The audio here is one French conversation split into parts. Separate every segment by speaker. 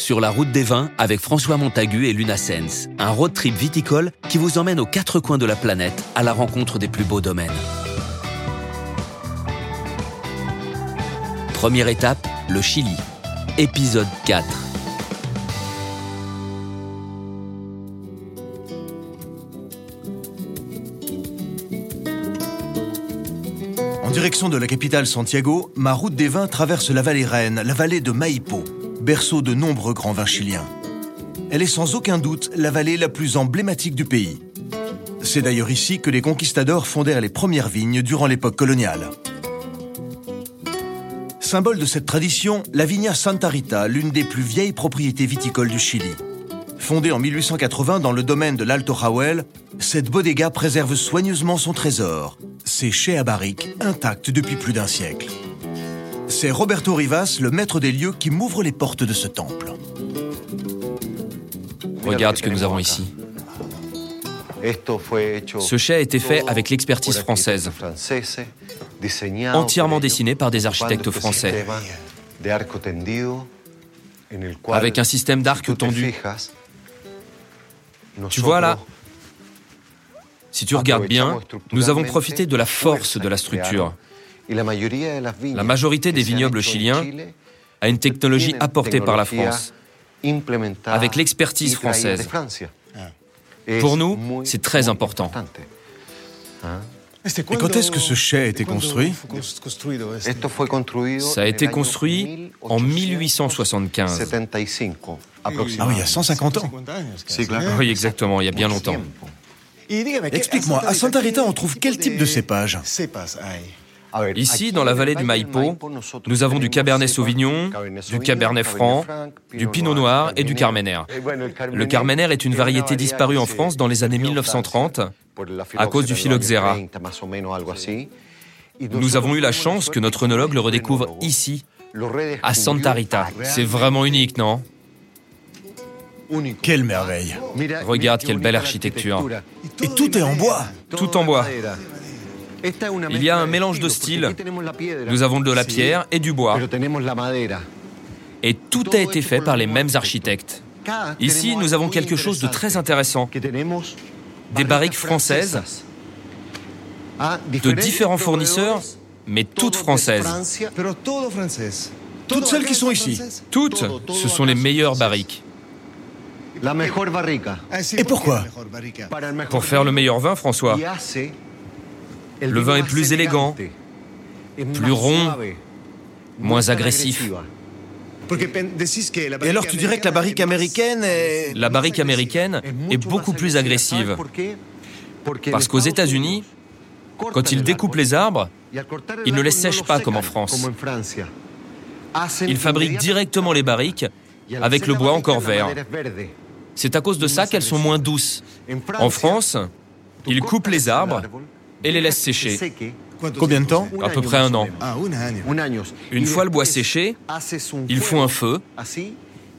Speaker 1: sur la route des vins avec François Montagu et Luna Sens, un road trip viticole qui vous emmène aux quatre coins de la planète à la rencontre des plus beaux domaines. Première étape, le Chili. Épisode 4.
Speaker 2: En direction de la capitale Santiago, ma route des vins traverse la vallée reine, la vallée de Maipo, berceau de nombreux grands vins chiliens. Elle est sans aucun doute la vallée la plus emblématique du pays. C'est d'ailleurs ici que les conquistadors fondèrent les premières vignes durant l'époque coloniale. Symbole de cette tradition, la vigna Santa Rita, l'une des plus vieilles propriétés viticoles du Chili. Fondée en 1880 dans le domaine de l'Alto Jawel, cette bodega préserve soigneusement son trésor, ses chais à barriques intacts depuis plus d'un siècle. C'est Roberto Rivas, le maître des lieux, qui m'ouvre les portes de ce temple.
Speaker 3: Regarde ce que nous avons ici. Ce chai a été fait avec l'expertise française, entièrement dessiné par des architectes français, avec un système d'arcs tendus. Tu vois là, si tu regardes bien, nous avons profité de la force de la structure. La majorité des vignobles chiliens a une technologie apportée par la France, avec l'expertise française. Pour nous, c'est très important.
Speaker 2: Et quand est-ce que ce chai a été construit
Speaker 3: Ça a été construit en 1875.
Speaker 2: Ah oui, il y a 150 ans.
Speaker 3: Oui, exactement, il y a bien longtemps.
Speaker 2: Explique-moi, à Santa Rita, on trouve quel type de cépage?
Speaker 3: Ici, dans la vallée du Maipo, nous avons du Cabernet Sauvignon, du Cabernet Franc, du Pinot Noir et du Carmener. Le Carmener est une variété disparue en France dans les années 1930 à cause du phylloxéra. Nous avons eu la chance que notre œnologue le redécouvre ici, à Santa Rita. C'est vraiment unique, non?
Speaker 2: Quelle merveille
Speaker 3: Regarde quelle belle architecture.
Speaker 2: Et tout est en bois
Speaker 3: Tout en bois. Il y a un mélange de styles. Nous avons de la pierre et du bois. Et tout a été fait par les mêmes architectes. Ici, nous avons quelque chose de très intéressant. Des barriques françaises de différents fournisseurs, mais toutes françaises.
Speaker 2: Toutes celles qui sont ici
Speaker 3: Toutes, ce sont les meilleures barriques.
Speaker 2: Et pourquoi
Speaker 3: Pour faire le meilleur vin, François. Le vin est plus élégant, plus rond, moins agressif.
Speaker 2: Et alors tu dirais que la barrique américaine est...
Speaker 3: La barrique américaine est beaucoup plus agressive. Parce qu'aux États-Unis, quand ils découpent les arbres, ils ne les sèchent pas comme en France. Ils fabriquent directement les barriques avec le bois encore vert. C'est à cause de ça qu'elles sont moins douces. En France, ils coupent les arbres et les laissent sécher.
Speaker 2: Combien de temps
Speaker 3: À peu près un an. Une fois le bois séché, ils font un feu,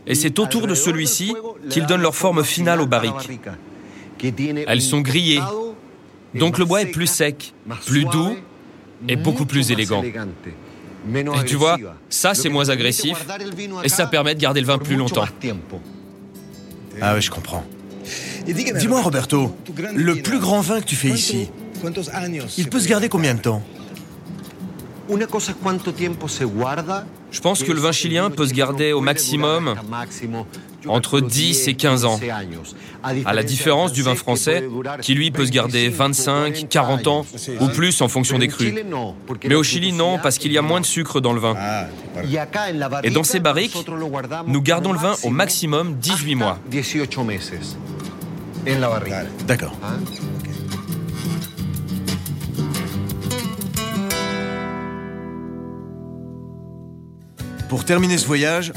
Speaker 3: et c'est autour de celui-ci qu'ils donnent leur forme finale aux barriques. Elles sont grillées, donc le bois est plus sec, plus doux et beaucoup plus élégant. Et tu vois, ça c'est moins agressif, et ça permet de garder le vin plus longtemps.
Speaker 2: Ah oui, je comprends. Dis-moi, Roberto, le plus grand vin que tu fais ici, il peut se garder combien de temps
Speaker 3: Je pense que le vin chilien peut se garder au maximum entre 10 et 15 ans, à la différence du vin français qui lui peut se garder 25, 40 ans ou plus en fonction des crus. Mais au Chili, non, parce qu'il y a moins de sucre dans le vin. Et dans ces barriques, nous gardons le vin au maximum 18 mois.
Speaker 2: D'accord. Pour terminer ce voyage,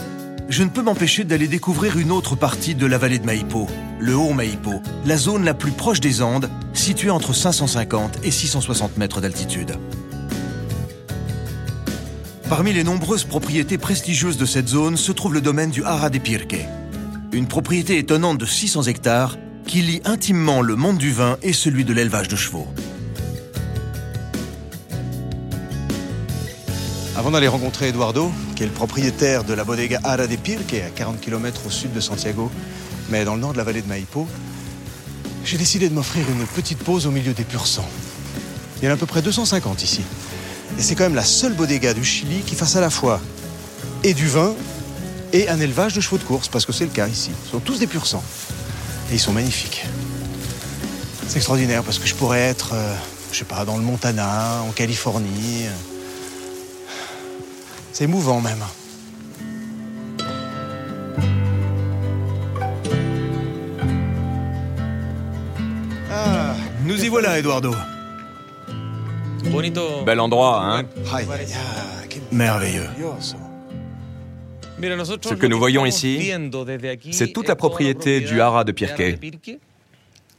Speaker 2: je ne peux m'empêcher d'aller découvrir une autre partie de la vallée de Maipo, le Haut Maipo, la zone la plus proche des Andes, située entre 550 et 660 mètres d'altitude. Parmi les nombreuses propriétés prestigieuses de cette zone se trouve le domaine du Hara de Pirque, une propriété étonnante de 600 hectares qui lie intimement le monde du vin et celui de l'élevage de chevaux.
Speaker 4: Avant d'aller rencontrer Eduardo, qui est le propriétaire de la bodega Ara de Pir, qui est à 40 km au sud de Santiago, mais dans le nord de la vallée de Maipo, j'ai décidé de m'offrir une petite pause au milieu des purs sang. Il y en a à peu près 250 ici. Et c'est quand même la seule bodega du Chili qui fasse à la fois et du vin et un élevage de chevaux de course, parce que c'est le cas ici. Ils sont tous des purs sang. Et ils sont magnifiques. C'est extraordinaire parce que je pourrais être, euh, je sais pas, dans le Montana, en Californie. C'est émouvant même.
Speaker 2: Ah, nous y voilà, Eduardo.
Speaker 5: Bel endroit, hein
Speaker 2: Merveilleux.
Speaker 5: Ce que nous voyons ici, c'est toute la propriété du Hara de Pirque.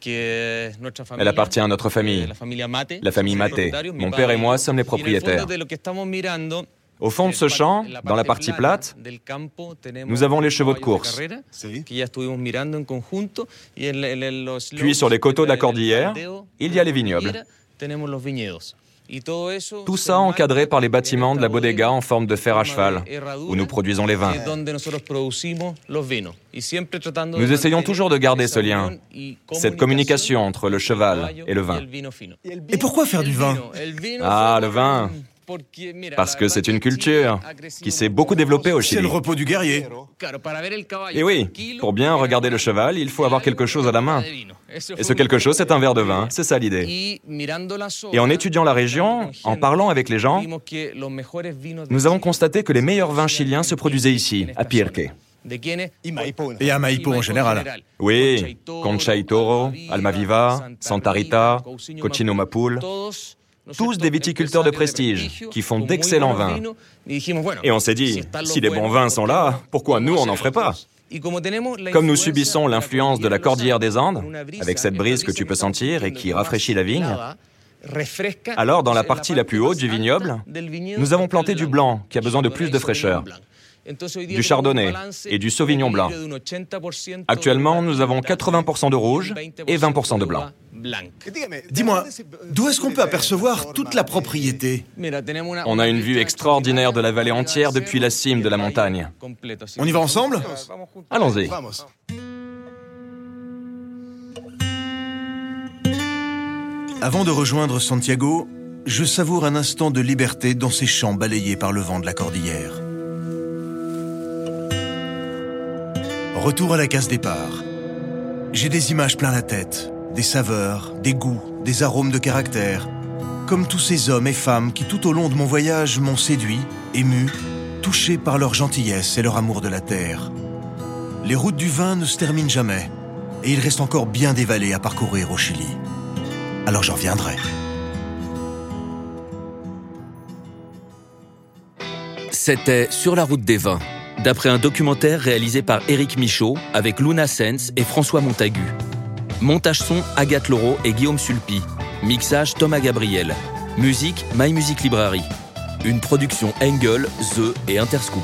Speaker 5: Elle appartient à notre famille, la famille Maté. Mon père et moi sommes les propriétaires. Au fond de ce champ, dans la partie plate, nous avons les chevaux de course. Puis sur les coteaux de la cordillère, il y a les vignobles. Tout ça encadré par les bâtiments de la bodega en forme de fer à cheval, où nous produisons les vins. Nous essayons toujours de garder ce lien, cette communication entre le cheval et le vin.
Speaker 2: Et pourquoi faire du vin
Speaker 5: Ah, le vin parce que c'est une culture qui s'est beaucoup développée au Chili.
Speaker 2: C'est le repos du guerrier.
Speaker 5: Et oui, pour bien regarder le cheval, il faut avoir quelque chose à la main. Et ce quelque chose, c'est un verre de vin. C'est ça l'idée. Et en étudiant la région, en parlant avec les gens, nous avons constaté que les meilleurs vins chiliens se produisaient ici, à Pirque.
Speaker 2: Et à Maipo en général.
Speaker 5: Oui, Concha y Toro, Almaviva, Santa Rita, Cochino Mapul tous des viticulteurs de prestige qui font d'excellents vins. Et on s'est dit, si les bons vins sont là, pourquoi nous on n'en ferait pas Comme nous subissons l'influence de la cordillère des Andes, avec cette brise que tu peux sentir et qui rafraîchit la vigne, alors dans la partie la plus haute du vignoble, nous avons planté du blanc qui a besoin de plus de fraîcheur du chardonnay et du sauvignon blanc. Actuellement, nous avons 80% de rouge et 20% de blanc.
Speaker 2: Dis-moi, d'où est-ce qu'on peut apercevoir toute la propriété
Speaker 5: On a une vue extraordinaire de la vallée entière depuis la cime de la montagne.
Speaker 2: On y va ensemble
Speaker 5: Allons-y.
Speaker 2: Avant de rejoindre Santiago, je savoure un instant de liberté dans ces champs balayés par le vent de la cordillère. Retour à la case départ. J'ai des images plein la tête, des saveurs, des goûts, des arômes de caractère. Comme tous ces hommes et femmes qui tout au long de mon voyage m'ont séduit, ému, touché par leur gentillesse et leur amour de la terre. Les routes du vin ne se terminent jamais, et il reste encore bien des vallées à parcourir au Chili. Alors j'en reviendrai.
Speaker 6: C'était Sur la route des vins d'après un documentaire réalisé par Éric Michaud avec Luna Sens et François Montagu. Montage son Agathe Laureau et Guillaume Sulpi. Mixage Thomas Gabriel. Musique My Music Library. Une production Engel, The et Interscoop.